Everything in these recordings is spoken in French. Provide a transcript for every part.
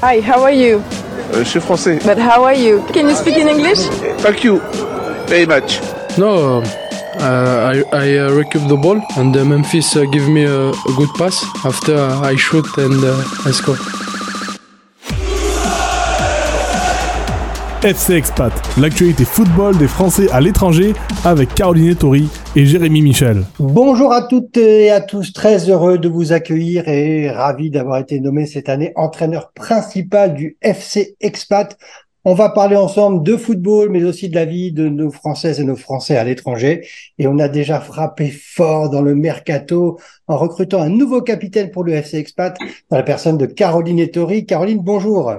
Hi, how are you? Euh, je suis français. But how are you? Can you speak in English? Thank you very much. No, uh, I, I uh, recoup the ball and uh, Memphis uh, give me a, a good pass. After uh, I shoot and uh, I score. FC Expat, l'actualité football des Français à l'étranger avec Caroline Tori et Jérémy Michel. Bonjour à toutes et à tous, très heureux de vous accueillir et ravi d'avoir été nommé cette année entraîneur principal du FC Expat. On va parler ensemble de football, mais aussi de la vie de nos Françaises et nos Français à l'étranger. Et on a déjà frappé fort dans le mercato en recrutant un nouveau capitaine pour le FC Expat, dans la personne de Caroline Ettori. Caroline, bonjour.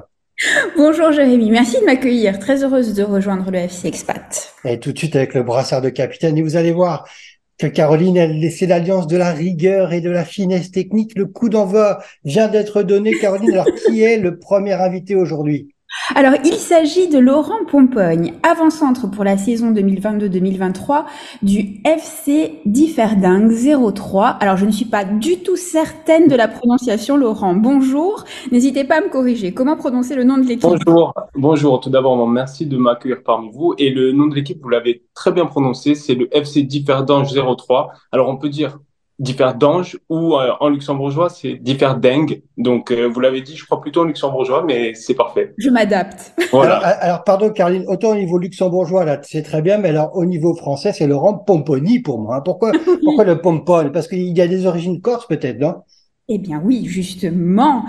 Bonjour Jérémy, merci de m'accueillir. Très heureuse de rejoindre le FC Expat. Et tout de suite avec le brassard de capitaine. Et vous allez voir que Caroline, elle laissé l'alliance de la rigueur et de la finesse technique. Le coup d'envoi vient d'être donné. Caroline, alors qui est le premier invité aujourd'hui? Alors, il s'agit de Laurent Pompogne, avant-centre pour la saison 2022-2023 du FC Differding 03. Alors, je ne suis pas du tout certaine de la prononciation, Laurent. Bonjour. N'hésitez pas à me corriger. Comment prononcer le nom de l'équipe? Bonjour. Bonjour. Tout d'abord, merci de m'accueillir parmi vous. Et le nom de l'équipe, vous l'avez très bien prononcé, c'est le FC Differdange 03. Alors, on peut dire Differdange ou euh, en luxembourgeois c'est Differdeng. Donc euh, vous l'avez dit, je crois plutôt en luxembourgeois, mais c'est parfait. Je m'adapte. Voilà. Alors, alors, pardon Caroline, autant au niveau luxembourgeois là c'est très bien, mais alors au niveau français c'est Laurent Pomponi pour moi. Pourquoi pourquoi le pompon? Parce qu'il y a des origines corses peut-être, non? Eh bien oui, justement,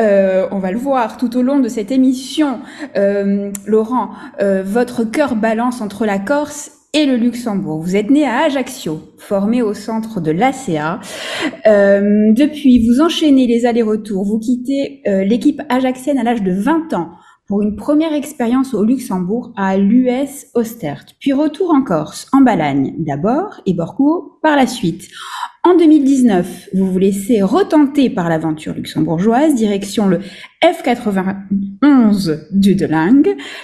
euh, on va le voir tout au long de cette émission. Euh, Laurent, euh, votre cœur balance entre la Corse et le Luxembourg. Vous êtes né à Ajaccio, formé au centre de l'ACA. Euh, depuis, vous enchaînez les allers-retours. Vous quittez euh, l'équipe ajaxienne à l'âge de 20 ans pour une première expérience au Luxembourg à l'US Ostert, puis retour en Corse, en Balagne d'abord et Borco par la suite. En 2019, vous vous laissez retenter par l'aventure luxembourgeoise, direction le F91 du Delang.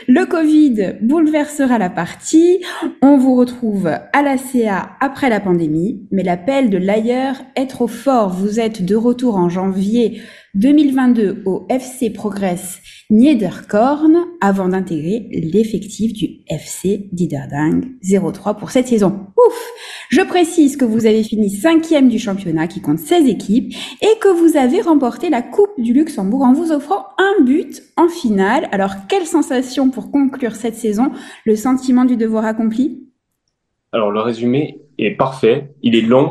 Le Covid bouleversera la partie. On vous retrouve à la CA après la pandémie, mais l'appel de l'ailleurs est trop fort. Vous êtes de retour en janvier 2022 au FC Progress Niederkorn avant d'intégrer l'effectif du FC Diederding 03 pour cette saison. Ouf Je précise que vous avez fini cinquième du championnat qui compte 16 équipes et que vous avez remporté la Coupe du Luxembourg en vous offrant un but en finale. Alors, quelle sensation pour conclure cette saison Le sentiment du devoir accompli? Alors, le résumé est parfait. Il est long,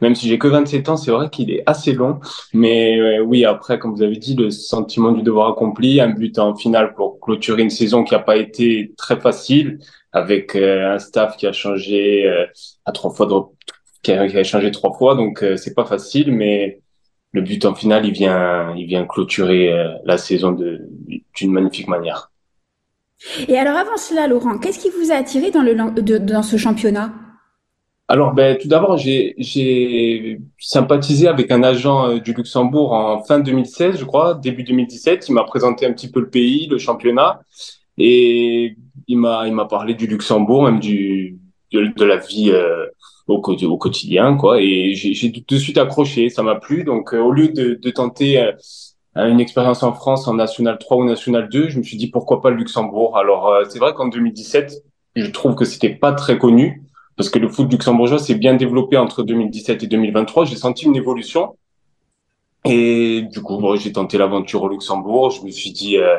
même si j'ai que 27 ans, c'est vrai qu'il est assez long. Mais euh, oui, après, comme vous avez dit, le sentiment du devoir accompli, un but en finale pour clôturer une saison qui n'a pas été très facile, avec euh, un staff qui a changé euh, à trois fois, de... qui, a, changé trois fois, donc c'est pas facile. Mais le but en finale, il vient, il vient clôturer la saison d'une magnifique manière. Et alors avant cela, Laurent, qu'est-ce qui vous a attiré dans, le, dans ce championnat? Alors, ben, tout d'abord, j'ai sympathisé avec un agent euh, du Luxembourg en fin 2016, je crois, début 2017. Il m'a présenté un petit peu le pays, le championnat, et il m'a il m'a parlé du Luxembourg, même du de, la vie euh, au, quotidien, quoi. Et j'ai tout de suite accroché, ça m'a plu. Donc, euh, au lieu de, de tenter une expérience en France en National 3 ou National 2, je me suis dit pourquoi pas le Luxembourg. Alors, c'est vrai qu'en 2017, je trouve que c'était pas très connu parce que le foot luxembourgeois s'est bien développé entre 2017 et 2023. J'ai senti une évolution. Et du coup, bon, j'ai tenté l'aventure au Luxembourg. Je me suis dit, euh,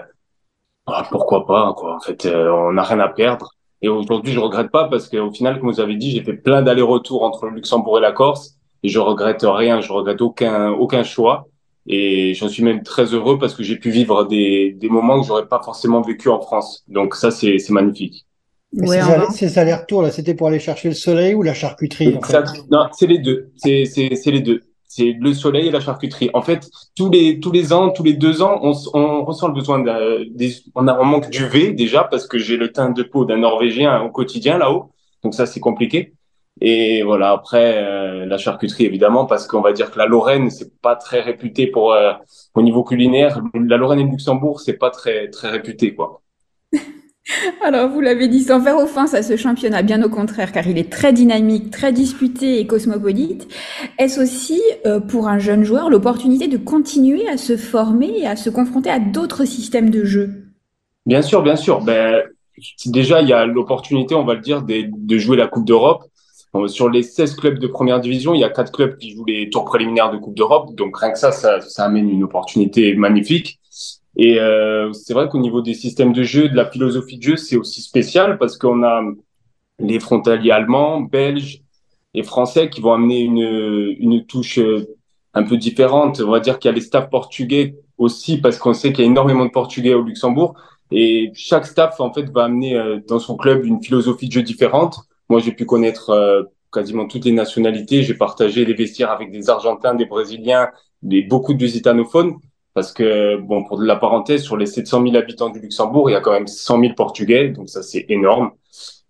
ah, pourquoi pas, quoi. En fait, euh, on n'a rien à perdre. Et aujourd'hui, je regrette pas parce qu'au final, comme vous avez dit, j'ai fait plein d'allers-retours entre le Luxembourg et la Corse. Et je regrette rien. Je regrette aucun, aucun choix. Et j'en suis même très heureux parce que j'ai pu vivre des, des moments que j'aurais pas forcément vécu en France. Donc ça, c'est magnifique. Ouais, ces, ces allers-retours là, c'était pour aller chercher le soleil ou la charcuterie en fait? Non, c'est les deux. C'est c'est les deux. C'est le soleil et la charcuterie. En fait, tous les tous les ans, tous les deux ans, on, on ressent le besoin de, des, on a un manque d'UV déjà parce que j'ai le teint de peau d'un Norvégien au quotidien là-haut. Donc ça, c'est compliqué. Et voilà, après euh, la charcuterie évidemment parce qu'on va dire que la Lorraine c'est pas très réputé pour euh, au niveau culinaire. La Lorraine et le Luxembourg c'est pas très très réputé quoi. Alors, vous l'avez dit sans faire offense à ce championnat, bien au contraire, car il est très dynamique, très disputé et cosmopolite. Est-ce aussi, euh, pour un jeune joueur, l'opportunité de continuer à se former et à se confronter à d'autres systèmes de jeu? Bien sûr, bien sûr. Ben, déjà, il y a l'opportunité, on va le dire, de, jouer la Coupe d'Europe. Euh, Sur les 16 clubs de première division, il y a quatre clubs qui jouent les tours préliminaires de Coupe d'Europe. Donc rien que ça, ça amène une opportunité magnifique. Et euh, c'est vrai qu'au niveau des systèmes de jeu, de la philosophie de jeu, c'est aussi spécial parce qu'on a les frontaliers allemands, belges et français qui vont amener une, une touche euh, un peu différente. On va dire qu'il y a les staffs portugais aussi parce qu'on sait qu'il y a énormément de portugais au Luxembourg. Et chaque staff, en fait, va amener euh, dans son club une philosophie de jeu différente. Moi, j'ai pu connaître euh, quasiment toutes les nationalités. J'ai partagé les vestiaires avec des Argentins, des Brésiliens, des, beaucoup de lusitanophone. Parce que, bon, pour de la parenthèse, sur les 700 000 habitants du Luxembourg, il y a quand même 100 000 Portugais, donc ça c'est énorme.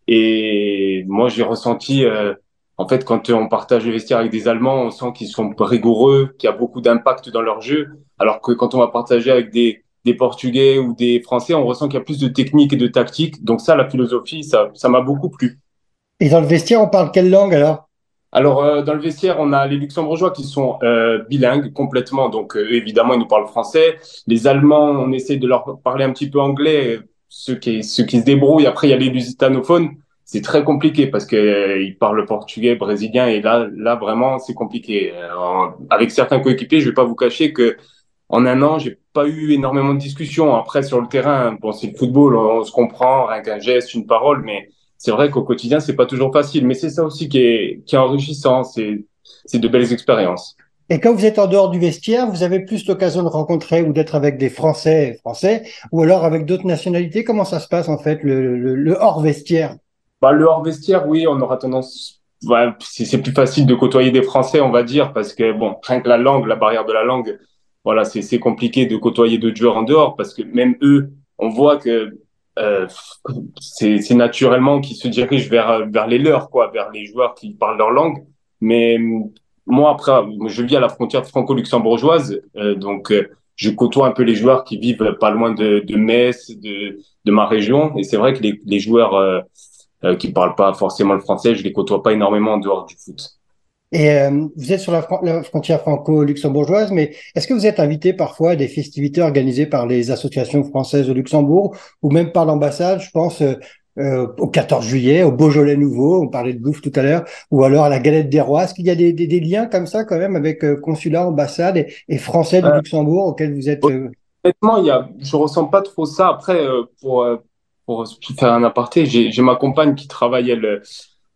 Et moi j'ai ressenti, euh, en fait, quand on partage le vestiaire avec des Allemands, on sent qu'ils sont rigoureux, qu'il y a beaucoup d'impact dans leur jeu, alors que quand on va partager avec des, des Portugais ou des Français, on ressent qu'il y a plus de technique et de tactique. Donc ça, la philosophie, ça, ça m'a beaucoup plu. Et dans le vestiaire, on parle quelle langue alors? Alors, euh, dans le vestiaire, on a les Luxembourgeois qui sont euh, bilingues complètement. Donc, euh, évidemment, ils nous parlent français. Les Allemands, on essaie de leur parler un petit peu anglais, ceux qui, ceux qui se débrouillent. Après, il y a les lusitanophones. C'est très compliqué parce que euh, ils parlent portugais, brésilien. Et là, là vraiment, c'est compliqué. Euh, avec certains coéquipiers, je vais pas vous cacher que en un an, j'ai pas eu énormément de discussions. Après, sur le terrain, bon, c'est le football, on se comprend, rien qu'un geste, une parole, mais c'est vrai qu'au quotidien, c'est pas toujours facile. Mais c'est ça aussi qui est, qui est enrichissant. C'est, c'est de belles expériences. Et quand vous êtes en dehors du vestiaire, vous avez plus l'occasion de rencontrer ou d'être avec des Français français ou alors avec d'autres nationalités? Comment ça se passe en fait, le, le, le hors vestiaire? Bah, le hors vestiaire, oui, on aura tendance. Ouais, c'est plus facile de côtoyer des Français, on va dire, parce que bon, rien que la langue, la barrière de la langue, voilà, c'est c'est compliqué de côtoyer d'autres joueurs en dehors, parce que même eux, on voit que euh, c'est naturellement qu'ils se dirigent vers vers les leurs, quoi, vers les joueurs qui parlent leur langue. Mais moi, après, je vis à la frontière franco-luxembourgeoise, euh, donc euh, je côtoie un peu les joueurs qui vivent pas loin de, de Metz, de, de ma région. Et c'est vrai que les, les joueurs euh, euh, qui parlent pas forcément le français, je les côtoie pas énormément en dehors du foot. Et euh, vous êtes sur la, fron- la frontière franco-luxembourgeoise, mais est-ce que vous êtes invité parfois à des festivités organisées par les associations françaises au Luxembourg ou même par l'ambassade Je pense euh, euh, au 14 juillet, au Beaujolais Nouveau, on parlait de bouffe tout à l'heure, ou alors à la Galette des Rois? Est-ce qu'il y a des, des, des liens comme ça quand même avec euh, consulat, ambassade et, et français du Euh, Luxembourg auxquels vous êtes Honnêtement, il y a, je ressens pas trop ça. Après, euh, pour, pour faire un aparté, j'ai, j'ai ma compagne qui travaille, elle,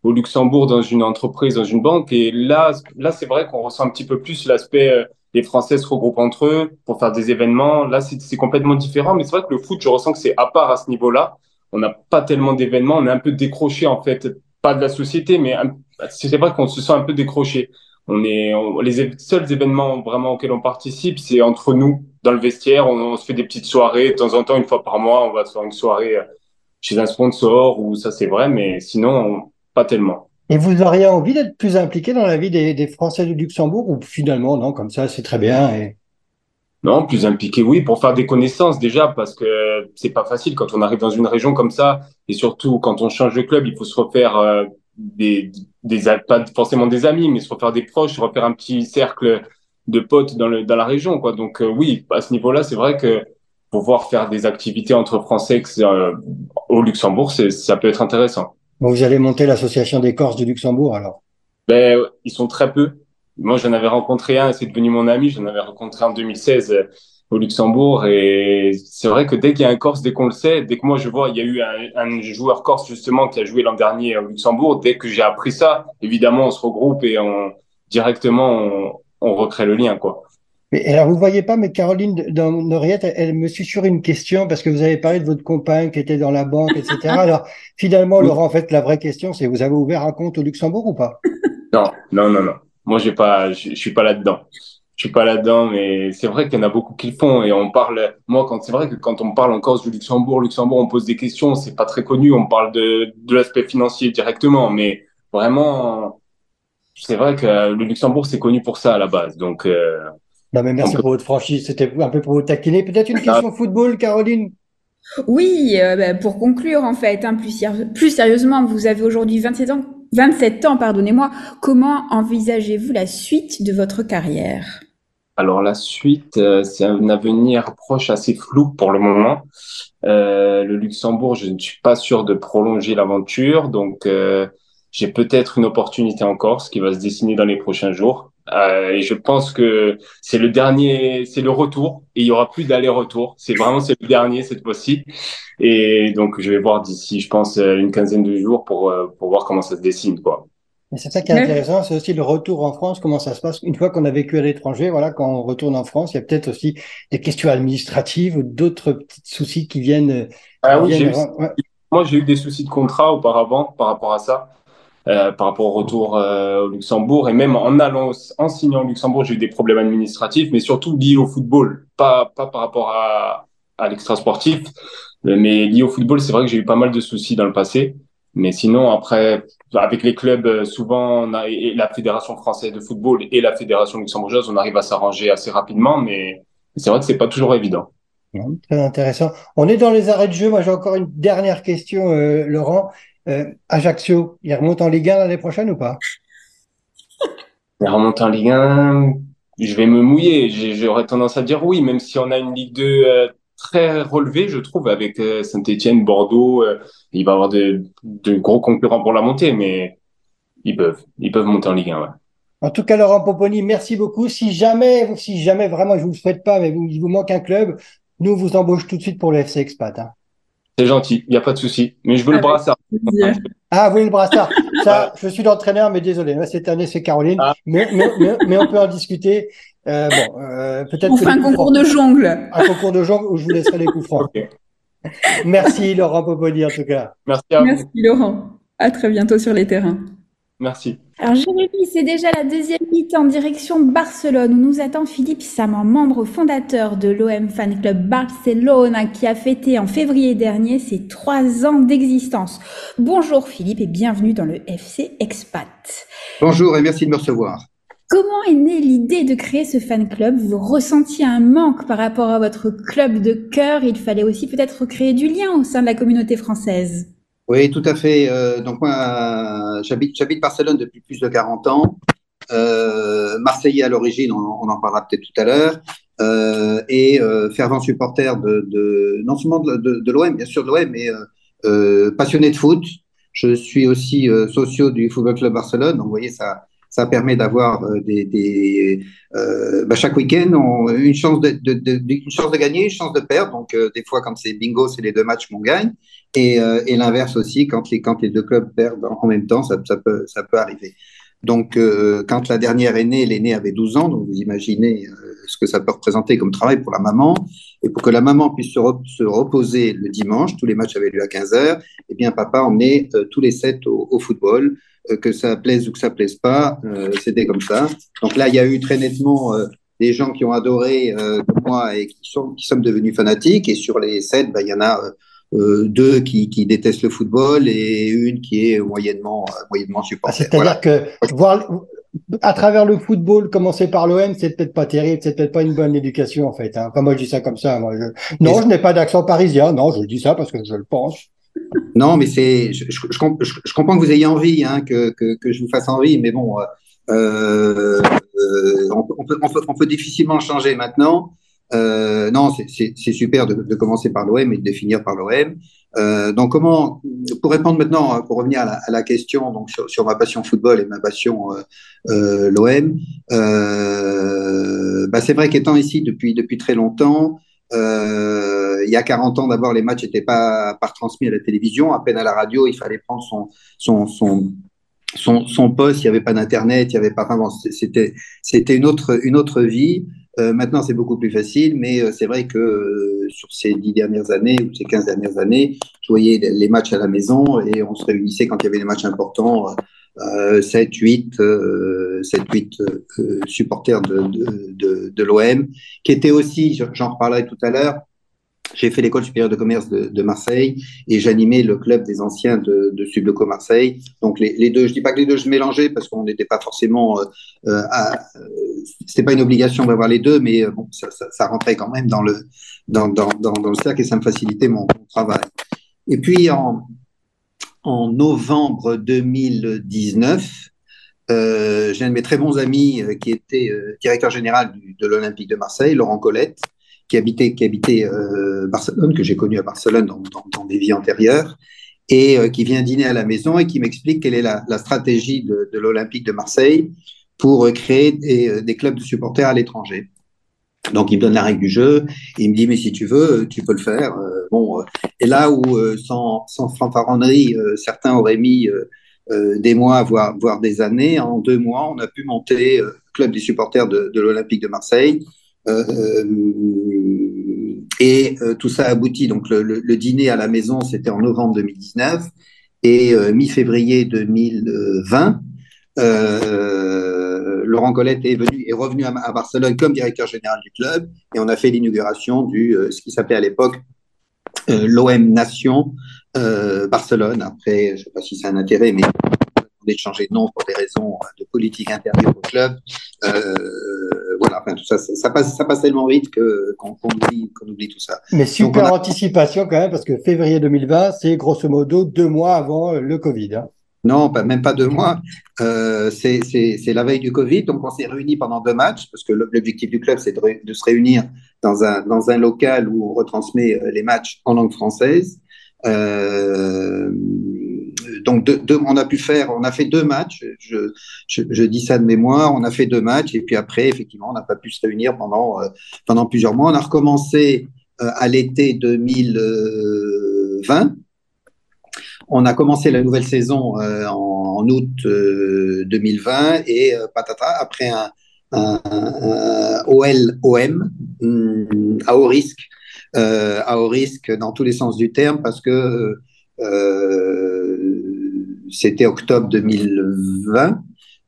au Luxembourg dans une entreprise, dans une banque. Et là, là, c'est vrai qu'on ressent un petit peu plus l'aspect, euh, les Français se regroupent entre eux pour faire des événements. Là, c'est, complètement différent. Mais c'est vrai que le foot, je ressens que c'est à part à ce niveau-là. On n'a pas tellement d'événements. On est un peu décroché, en fait. Pas de la société, mais c'est vrai qu'on se sent un peu décroché. On est, on- les seuls événements vraiment auxquels on participe, c'est entre nous, dans le vestiaire. On, on se fait des petites soirées. De temps en temps, une fois par mois, on va se faire une soirée euh, chez un sponsor ou ça, c'est vrai. Mais sinon, on- pas tellement. Et vous auriez envie d'être plus impliqué dans la vie des, des Français du Luxembourg ou finalement, non, comme ça, c'est très bien. Et... Non, plus impliqué, oui, pour faire des connaissances déjà, parce que c'est pas facile quand on arrive dans une région comme ça, et surtout quand on change de club, il faut se refaire euh, des, des, pas forcément des amis, mais se refaire des proches, se refaire un petit cercle de potes dans le, dans la région, quoi. Donc euh, oui, à ce niveau-là, c'est vrai que pouvoir faire des activités entre Français euh, au Luxembourg, ça peut être intéressant. Bon, vous allez monter l'association des Corses du Luxembourg alors. Ben, ils sont très peu. Moi, j'en avais rencontré un, c'est devenu mon ami. J'en avais rencontré en 2016 euh, au Luxembourg. Et c'est vrai que dès qu'il y a un Corse, dès qu'on le sait, dès que moi je vois, il y a eu un, un joueur Corse justement qui a joué l'an dernier au Luxembourg. Dès que j'ai appris ça, évidemment, on se regroupe et on directement on, on recrée le lien, quoi. Et alors, vous ne voyez pas, mais Caroline dans Noriette, elle, elle me suit sur une question parce que vous avez parlé de votre compagne qui était dans la banque, etc. Alors, finalement. Laurent, en fait, la vraie question, c'est vous avez ouvert un compte au Luxembourg ou pas? Non, non, non, non. Moi, j'ai pas, je, je suis pas là-dedans. Je suis pas là-dedans, mais c'est vrai qu'il y en a beaucoup qui le font et on parle. Moi, quand c'est vrai que quand on parle en Corse du Luxembourg, Luxembourg, on pose des questions, c'est pas très connu. On parle de de l'aspect financier directement, mais vraiment, c'est vrai que le Luxembourg c'est connu pour ça à la base. Donc, euh, Non, mais merci pour votre franchise. C'était un peu pour vous taquiner. Peut-être une question football, Caroline? Oui, euh, bah, pour conclure en fait, hein, plus, plus, sérieusement, vous avez aujourd'hui 27 ans, 27 ans, pardonnez-moi. Comment envisagez-vous la suite de votre carrière? Alors la suite, euh, c'est un avenir proche assez flou pour le moment. Euh, le Luxembourg, je ne suis pas sûr de prolonger l'aventure, donc euh, j'ai peut-être une opportunité en Corse qui va se dessiner dans les prochains jours. Euh, et je pense que c'est le dernier, c'est le retour et il y aura plus d'aller-retour. C'est vraiment c'est le dernier cette fois-ci. Et donc je vais voir d'ici, je pense, une quinzaine de jours pour pour voir comment ça se dessine quoi. C'est ça qui est intéressant, c'est aussi le retour en France, comment ça se passe une fois qu'on a vécu à l'étranger. Voilà, quand on retourne en France, il y a peut-être aussi des questions administratives ou d'autres petits soucis qui viennent. Ah oui, viennent... Eu... moi j'ai eu des soucis de contrat auparavant par rapport à ça. Euh, par rapport au retour euh, au Luxembourg et même en allant en signant au Luxembourg j'ai eu des problèmes administratifs mais surtout liés au football pas pas par rapport à à l'extra sportif mais liés au football c'est vrai que j'ai eu pas mal de soucis dans le passé mais sinon, après, avec les clubs, euh, souvent, on a, et la Fédération française de football et la Fédération luxembourgeoise, on arrive à s'arranger assez rapidement, mais c'est vrai que c'est pas toujours évident. Très intéressant. On est dans les arrêts de jeu. Moi, j'ai encore une dernière question, euh, Laurent. Euh, Ajaccio, il remonte en Ligue 1 l'année prochaine ou pas? Il remonte en Ligue 1. Je vais me mouiller. J'aurais tendance à dire oui, même si on a une Ligue 2 euh, très relevé, je trouve, avec euh, Saint-Etienne, Bordeaux. Euh, il va y avoir de, de, gros concurrents pour la montée, mais ils peuvent, ils peuvent monter en Ligue 1. Ouais. En tout cas, Laurent Poponi, merci beaucoup. Si jamais, si jamais vraiment, je vous le souhaite pas, mais vous, il vous manque un club, nous vous embauche tout de suite pour le FC Expat. Hein. C'est gentil, il n'y a pas de souci. Mais je veux le brassard. Ah oui, le brassard. Ça, je suis l'entraîneur, mais désolé. Cette année, c'est Caroline. Ah. Mais, mais, mais, mais, on peut en discuter. Euh, bon, euh, peut-être. On fait un concours de jongle. Un concours de jongle où je vous laisserai les coups francs. Okay. Merci Laurent Popoli en tout cas. Merci à Merci Laurent. À très bientôt sur les terrains. Merci. Alors Jérémy, c'est déjà la deuxième mi-temps en direction Barcelone où nous attend Philippe Saman, membre fondateur de l'OM Fan Club Barcelone qui a fêté en février dernier ses trois ans d'existence. Bonjour Philippe et bienvenue dans le FC Expat. Bonjour et merci de me recevoir. Comment est née l'idée de créer ce fan club? Vous ressentiez un manque par rapport à votre club de cœur. Il fallait aussi peut-être créer du lien au sein de la communauté française. Oui, tout à fait. Euh, donc moi, j'habite, j'habite Barcelone depuis plus de 40 ans. Euh, Marseillais à l'origine, on, on, en parlera peut-être tout à l'heure. Euh, et euh, fervent supporter de, de, non seulement de, de, de l'OM, bien sûr de l'OM, mais euh, passionné de foot. Je suis aussi socio du Football Club Barcelone. Donc vous voyez, ça, ça permet d'avoir euh, des, euh, bah chaque week-end une chance de, une chance de gagner, une chance de perdre. Donc euh, des fois quand c'est bingo, c'est les deux matchs qu'on gagne, et, l'inverse aussi quand les quand les deux clubs perdent en même temps, ça, ça peut ça peut arriver. Donc quand la dernière est née, l'aînée avait 12 ans, donc vous imaginez ce que ça peut représenter comme travail pour la maman. Et pour que la maman puisse se, re se reposer le dimanche, tous les matchs avaient lieu à 15 heures, eh bien papa emmenait tous les sept au, au football que ça plaise ou que ça plaise pas, euh, c'était comme ça. Donc là, il y a eu très nettement euh, des gens qui ont adoré euh, moi et qui sont qui sommes devenus fanatiques. Et sur les sept, ben, il y en a euh, deux qui, qui détestent le football et une qui est moyennement moyennement supporter. C'est-à-dire voilà. que voir à travers le football, commencer par l'OM, c'est peut-être pas terrible, c'est peut-être pas une bonne éducation en fait. Hein. Enfin, moi, je dis ça comme ça. Moi, je... Non, je n'ai pas d'accent parisien. Non, je dis ça parce que je le pense. Non, mais c'est, je, je, je, je, comprends que vous ayez envie, hein, que, que, que, je vous fasse envie, mais bon, euh, on, on, peut, on, peut, on, peut, difficilement changer maintenant. Euh, non, c'est super de, de, commencer par l'OM et de finir par l'OM. Euh, donc, comment, pour répondre maintenant, pour revenir à la, question donc sur, ma passion football et ma passion euh, euh l'OM, bah c'est vrai qu'étant ici depuis depuis très longtemps, il y a 40 ans, d'abord, les matchs n'étaient pas, pas transmis à la télévision, à peine à la radio, il fallait prendre son, son, son, son, poste, il n'y avait pas d'internet, il y avait pas. C'était une autre une autre vie. Euh, maintenant, c'est beaucoup plus facile, mais euh, c'est vrai que euh, sur ces dix dernières années ou ces 15 dernières années, je voyais les matchs à la maison et on se réunissait quand il y avait des matchs importants. Euh, 7, 8, euh, 7, 8 euh, supporters de, de, de, de l'OM, qui étaient aussi, j'en reparlerai tout à l'heure, j'ai fait l'école supérieure de commerce de, de Marseille et j'animais le club des anciens de, de Subloco Marseille. Donc les, les, deux, je dis pas que les deux se mélangeaient parce qu'on n'était pas forcément, euh, euh, euh, c'était pas une obligation d'avoir les deux, mais bon, ça, ça, ça, rentrait quand même dans le dans, dans, dans, le cercle et ça me facilitait mon, mon travail. Et puis en, en novembre 2019, euh, j'ai un de mes très bons amis qui était euh, directeur général du, de l'Olympique de Marseille, Laurent Colette, qui habitait, qui habitait euh, Barcelone, que j'ai connu à Barcelone dans, des vies antérieures, et euh, qui vient dîner à la maison et qui m'explique quelle est la, stratégie de, l'Olympique de Marseille pour créer des, clubs de supporters à l'étranger. Donc il me donne la règle du jeu, il me dit mais si tu veux, tu peux le faire. Euh, bon, et là où sans, sans fanfaronnerie, certains auraient mis des mois, voire, voire des années, en deux mois, on a pu monter club des supporters de, l'Olympique de Marseille euh, et euh, tout ça aboutit. Donc le, dîner à la maison, c'était en novembre 2019 et euh, mi-février 2020. Euh, Laurent Colette est venu est revenu à, Barcelone comme directeur général du club et on a fait l'inauguration du euh, ce qui s'appelait à l'époque euh, l'OM Nation Barcelone. Après, je sais pas si c'est un intérêt, mais de changer de nom pour des raisons de politique intérieure au club. Euh, voilà, enfin, tout ça, ça passe, ça passe tellement vite que qu'on qu oublie, qu'on oublie tout ça. Mais super a... anticipation quand même, parce que février 2020, c'est grosso modo deux mois avant le Covid. Hein. Non, même pas deux mois. Euh, c'est la veille du Covid, donc on s'est réunis pendant deux matchs, parce que l'objectif du club, c'est de, de, se réunir dans un, dans un local où on retransmet les matchs en langue française. Euh, donc deux, on a pu faire, on a fait deux matchs. Je, dis ça de mémoire. On a fait deux matchs et puis après, effectivement, on n'a pas pu se réunir pendant euh, pendant plusieurs mois. On a recommencé euh, à l'été 2020. On a commencé la nouvelle saison euh, en, août 2020 et patata après un, un, OL OM hum, à haut risque, à haut risque dans tous les sens du terme parce que c'était octobre 2020.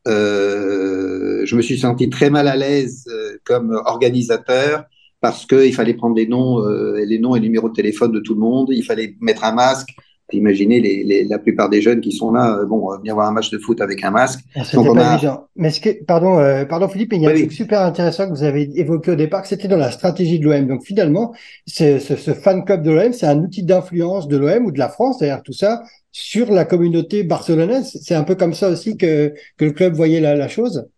Euh, je me suis senti très mal à l'aise euh, comme organisateur parce qu'il fallait prendre les noms, euh, les noms et les numéros de téléphone de tout le monde. Il fallait mettre un masque. Imaginez les, les, la plupart des jeunes qui sont là, euh, bon, venir voir un match de foot avec un masque. Ah, Donc on pas a... évident. Mais ce que, pardon, euh, pardon Philippe, il y a oui, un truc super intéressant que vous avez évoqué au départ, que c'était dans la stratégie de l'OM. Donc finalement, ce, ce, ce, fan club de l'OM, c'est un outil d'influence de l'OM ou de la France, d'ailleurs tout ça, sur la communauté barcelonaise. C'est un peu comme ça aussi que, le club voyait la, chose.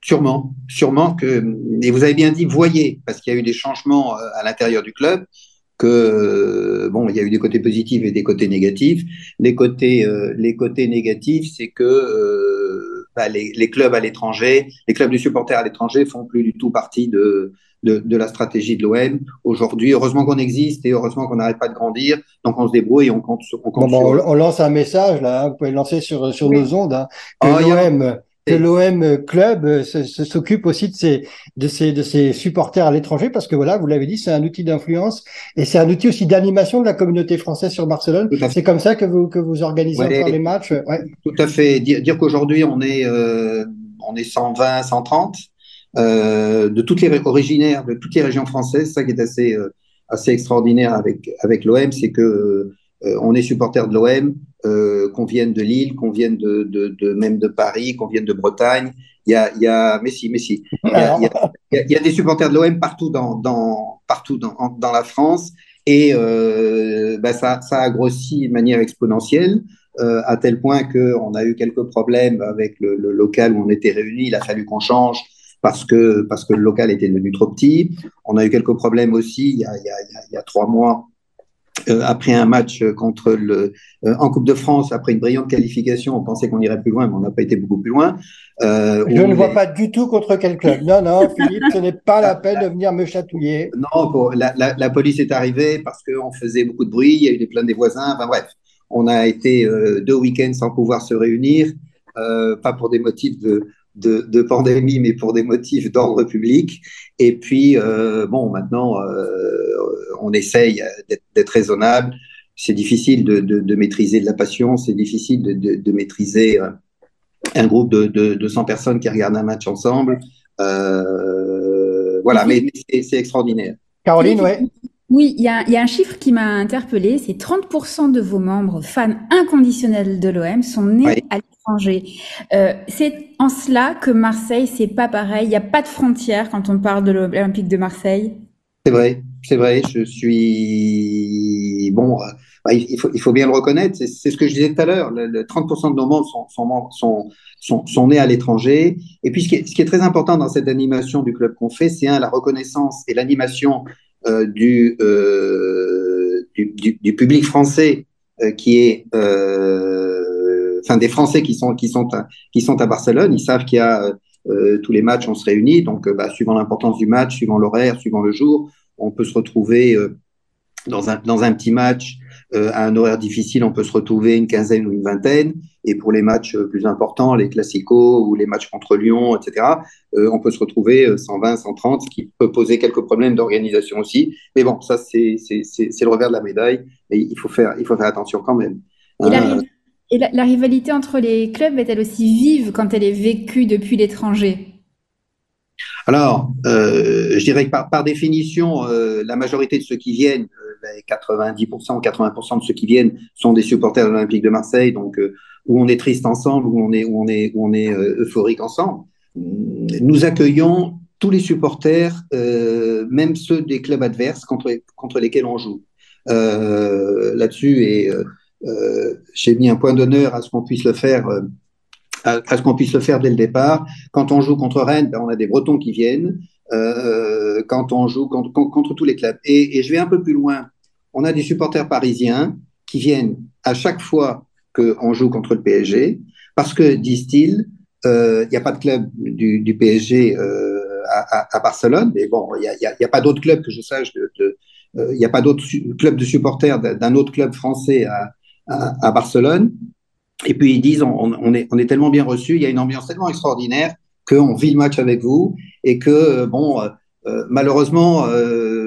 Sûrement, sûrement que, et vous avez bien dit voyez, parce qu'il y a eu des changements à l'intérieur du club que bon, il y a eu des côtés positifs et des côtés négatifs. Les côtés, euh, négatifs, c'est que euh, bah, les, les, clubs à l'étranger, les clubs de supporters à l'étranger font plus du tout partie de, de, de la stratégie de l'OM. Aujourd'hui, heureusement qu'on existe et heureusement qu'on n'arrête pas de grandir. Donc on se débrouille et on compte, on compte bon, sur... on, lance un message là, hein, vous pouvez le lancer sur, sur oui. nos ondes. Hein, que oh, l'OM que l'OM club s'occupe aussi de ses, de ses, de ses supporters à l'étranger parce que voilà, vous l'avez dit, c'est un outil d'influence et c'est un outil aussi d'animation de la communauté française sur Barcelone. C'est comme ça que vous, que vous organisez ouais, encore les matchs. Ouais. Tout à fait. Dire, dire qu'aujourd'hui on est, euh, on est 120, 130 euh, de toutes les originaires de toutes les régions françaises. Ça qui est assez, euh, assez extraordinaire avec, avec l'OM, c'est que euh, on est supporter de l'OM, euh, qu'on vienne de Lille, qu'on vienne de, de, de, même de Paris, qu'on vienne de Bretagne. Il y a, il y a, mais si, mais si. Il y a des supporters de l'OM partout dans, dans, partout dans, dans la France et euh, bah ça, ça a grossi de manière exponentielle. Euh, à tel point qu'on a eu quelques problèmes avec le, le, local où on était réunis. Il a fallu qu'on change parce que, parce que le local était devenu trop petit. On a eu quelques problèmes aussi il y a, il y a, il y a trois mois euh, après un match contre le euh, en Coupe de France, après une brillante qualification, on pensait qu'on irait plus loin, mais on n'a pas été beaucoup plus loin. Euh, Je ne vois pas du tout contre quel club. Non, non, Philippe, ce n'est pas la peine de venir me chatouiller. Non, la, la, la, police est arrivée parce qu'on faisait beaucoup de bruit, il y a eu des plaintes des voisins. Enfin bref, on a été deux week-ends sans pouvoir se réunir, pas pour des motifs de de, de, pandémie, mais pour des motifs d'ordre public. Et puis, euh, bon, maintenant, euh, on essaye d'être raisonnable. C'est difficile de, de, de, maîtriser de la passion, c'est difficile de, maîtriser euh, un groupe de, de, 100 personnes qui regardent un match ensemble. Euh, voilà, mais c'est extraordinaire. Caroline, ouais. Oui, il y a, y a un chiffre qui m'a interpellé, c'est 30% de vos membres fans inconditionnels de l'OM sont nés Oui. à l'étranger. Euh, c'est en cela que Marseille, c'est pas pareil. Il n'y a pas de frontières quand on parle de l'Olympique de Marseille? C'est vrai, c'est vrai. Je suis bon. bah, il faut, il faut bien le reconnaître. C'est ce que je disais tout à l'heure. Le, le 30% de nos membres sont, sont, membres- sont, sont, sont nés à l'étranger. Et puis, ce qui, est, ce qui est très important dans cette animation du club qu'on fait, c'est un, la reconnaissance et l'animation du, euh, du, du, du public français euh, qui est, euh, enfin, des Français qui sont, qui sont, à, qui sont à Barcelone. Ils savent qu'il y a euh, tous les matchs, on se réunit. Donc, euh, bah, suivant l'importance du match, suivant l'horaire, suivant le jour, on peut se retrouver euh, dans, un, dans un petit match euh, à un horaire difficile, on peut se retrouver une quinzaine ou une vingtaine. Et pour les matchs euh, plus importants, les classicos ou les matchs contre Lyon, etc., euh, on peut se retrouver euh, 120, 130, ce qui peut poser quelques problèmes d'organisation aussi. Mais bon, ça, c'est le revers de la médaille et il faut faire, il faut faire attention quand même. Et, la, riv- et la- la rivalité entre les clubs est-elle aussi vive quand elle est vécue depuis l'étranger? Alors, euh, je dirais que par, par définition, euh, la majorité de ceux qui viennent, euh, les 90%, 80% de ceux qui viennent sont des supporters de l'Olympique de Marseille, donc euh, où on est triste ensemble, où on est, où on est, où on est euh, euphorique ensemble. Nous accueillons tous les supporters, euh, même ceux des clubs adverses contre, contre lesquels on joue. Là-dessus, j'ai mis un point d'honneur à ce qu'on puisse le faire. à, ce qu'on puisse le faire dès le départ. Quand on joue contre Rennes, ben, on a des Bretons qui viennent. Quand on joue contre, tous les clubs. Et, je vais un peu plus loin. On a des supporters parisiens qui viennent à chaque fois qu'on joue contre le PSG, parce que, disent-ils, il euh, n'y a pas de club du, PSG euh, à, Barcelone. Mais bon, il n'y a, pas d'autres clubs que je sache. Il n'y a pas d'autres clubs de supporters d'un autre club français à, Barcelone. Et puis ils disent, on, est, on est tellement bien reçu, il y a une ambiance tellement extraordinaire qu'on vit le match avec vous et que, bon, euh, malheureusement, euh,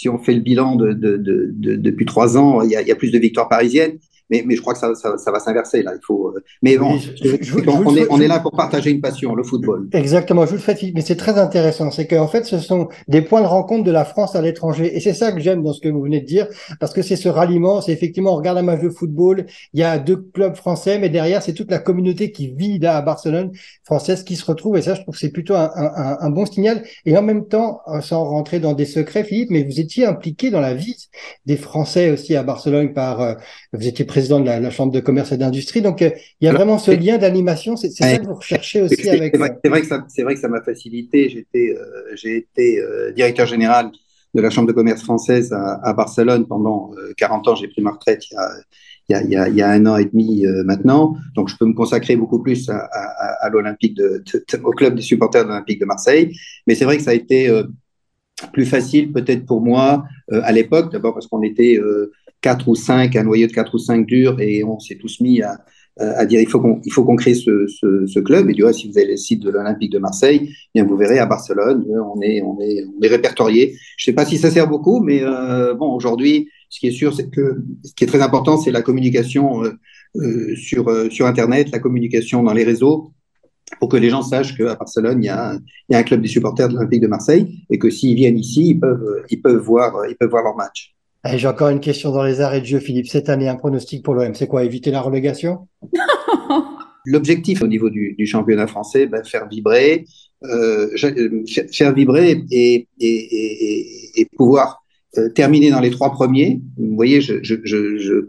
si on fait le bilan de, de, de, depuis trois ans, il y, il y, a, plus de victoires parisiennes. Mais, mais je crois que ça, ça, ça va s'inverser là. Il faut. euh, Mais bon, je, je, je, on, est, on est là pour partager une passion, le football. Exactement. Je vous le fais, mais c'est très intéressant. C'est qu'en fait, ce sont des points de rencontre de la France à l'étranger, et c'est ça que j'aime dans ce que vous venez de dire, parce que c'est ce ralliement. C'est effectivement, on regarde un match de football, il y a deux clubs français, mais derrière, c'est toute la communauté qui vit là à Barcelone française qui se retrouve, et ça, je trouve que c'est plutôt un, un, un, bon signal. Et en même temps, sans rentrer dans des secrets, Philippe, mais vous étiez impliqué dans la vie des Français aussi à Barcelone par, euh, vous étiez président de la, la, Chambre de commerce et d'industrie. Donc, euh, il y a Alors, vraiment ce lien d'animation. C'est ça que vous recherchez aussi avec. C'est vrai, vrai, que ça, c'est vrai que ça m'a facilité. J'étais, euh, j'ai été euh, directeur général de la Chambre de commerce française à, à Barcelone pendant 40 ans. J'ai pris ma retraite il y a, il y a, il y a, il y a un an et demi euh, maintenant. Donc, je peux me consacrer beaucoup plus à, à, à l'Olympique de, de, de, au club des supporters de l'Olympique de Marseille. Mais c'est vrai que ça a été euh, plus facile peut-être pour moi euh, à l'époque. D'abord parce qu'on était euh, quatre ou cinq, un noyau de quatre ou cinq durs, et on s'est tous mis à, à dire il faut qu'on il faut qu'on crée ce, ce, ce, club. Et du reste, si vous avez le site de l'Olympique de Marseille, eh bien vous verrez à Barcelone, on est on est on est répertorié. Je sais pas si ça sert beaucoup, mais euh, bon aujourd'hui, ce qui est sûr, c'est que ce qui est très important, c'est la communication euh, sur sur Internet, la communication dans les réseaux pour que les gens sachent qu'à Barcelone, il y, a un, il y a un club des supporters de l'Olympique de Marseille et que s'ils viennent ici, ils peuvent, ils peuvent, voir, ils peuvent voir leur match. J'ai encore une question dans les arrêts de jeu, Philippe. Cette année, un pronostic pour l'OM, c'est quoi? Éviter la relégation? L'objectif au niveau du, du, championnat français, ben, faire vibrer, euh, faire vibrer et, et, et, et pouvoir euh, terminer dans les trois premiers. Vous voyez, je, je, je, je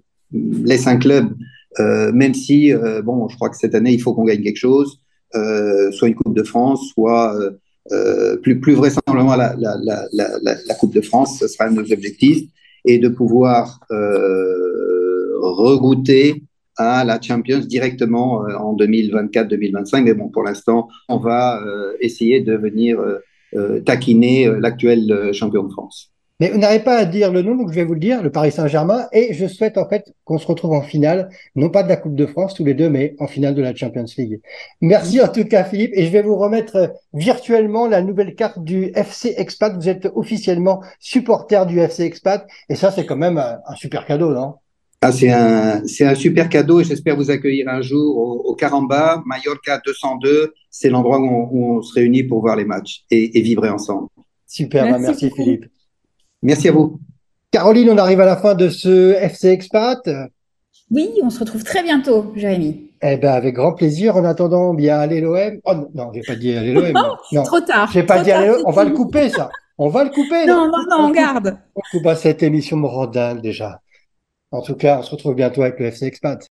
laisse un club, euh, même si, bon, je crois que cette année, il faut qu'on gagne quelque chose, euh, soit une Coupe de France, soit euh, plus, plus vraisemblablement la, la, la, la, Coupe de France, ce sera un de nos objectifs et de pouvoir euh, regoûter à la Champions directement euh, en 2024-2025. Mais bon, pour l'instant, on va euh, essayer de venir euh, taquiner l'actuel champion de France. Mais vous n'arrivez pas à dire le nom, donc je vais vous le dire, le Paris Saint-Germain. Et je souhaite en fait qu'on se retrouve en finale, non pas de la Coupe de France tous les deux, mais en finale de la Champions League. Merci en tout cas Philippe. Et je vais vous remettre virtuellement la nouvelle carte du FC Expat. Vous êtes officiellement supporter du FC Expat. Et ça, c'est quand même un super cadeau, non? Ah, c'est un, c'est un super cadeau et j'espère vous accueillir un jour au, au Caramba, Mallorca 202. C'est l'endroit où on, où on, se réunit pour voir les matchs et, et vibrer ensemble. Super, merci, merci Philippe. Merci à vous. Caroline, on arrive à la fin de ce FC Expat. Oui, on se retrouve très bientôt, Jérémy. Eh ben, avec grand plaisir. En attendant, bien allez l'OM. Oh non, j'ai pas dit allez l'OM. Non, non, trop tard. j'ai pas dit allez l'OM. On va le couper, ça. On va le couper. Non, non, non, on garde. On coupe à cette émission dingue déjà. En tout cas, on se retrouve bientôt avec le FC Expat.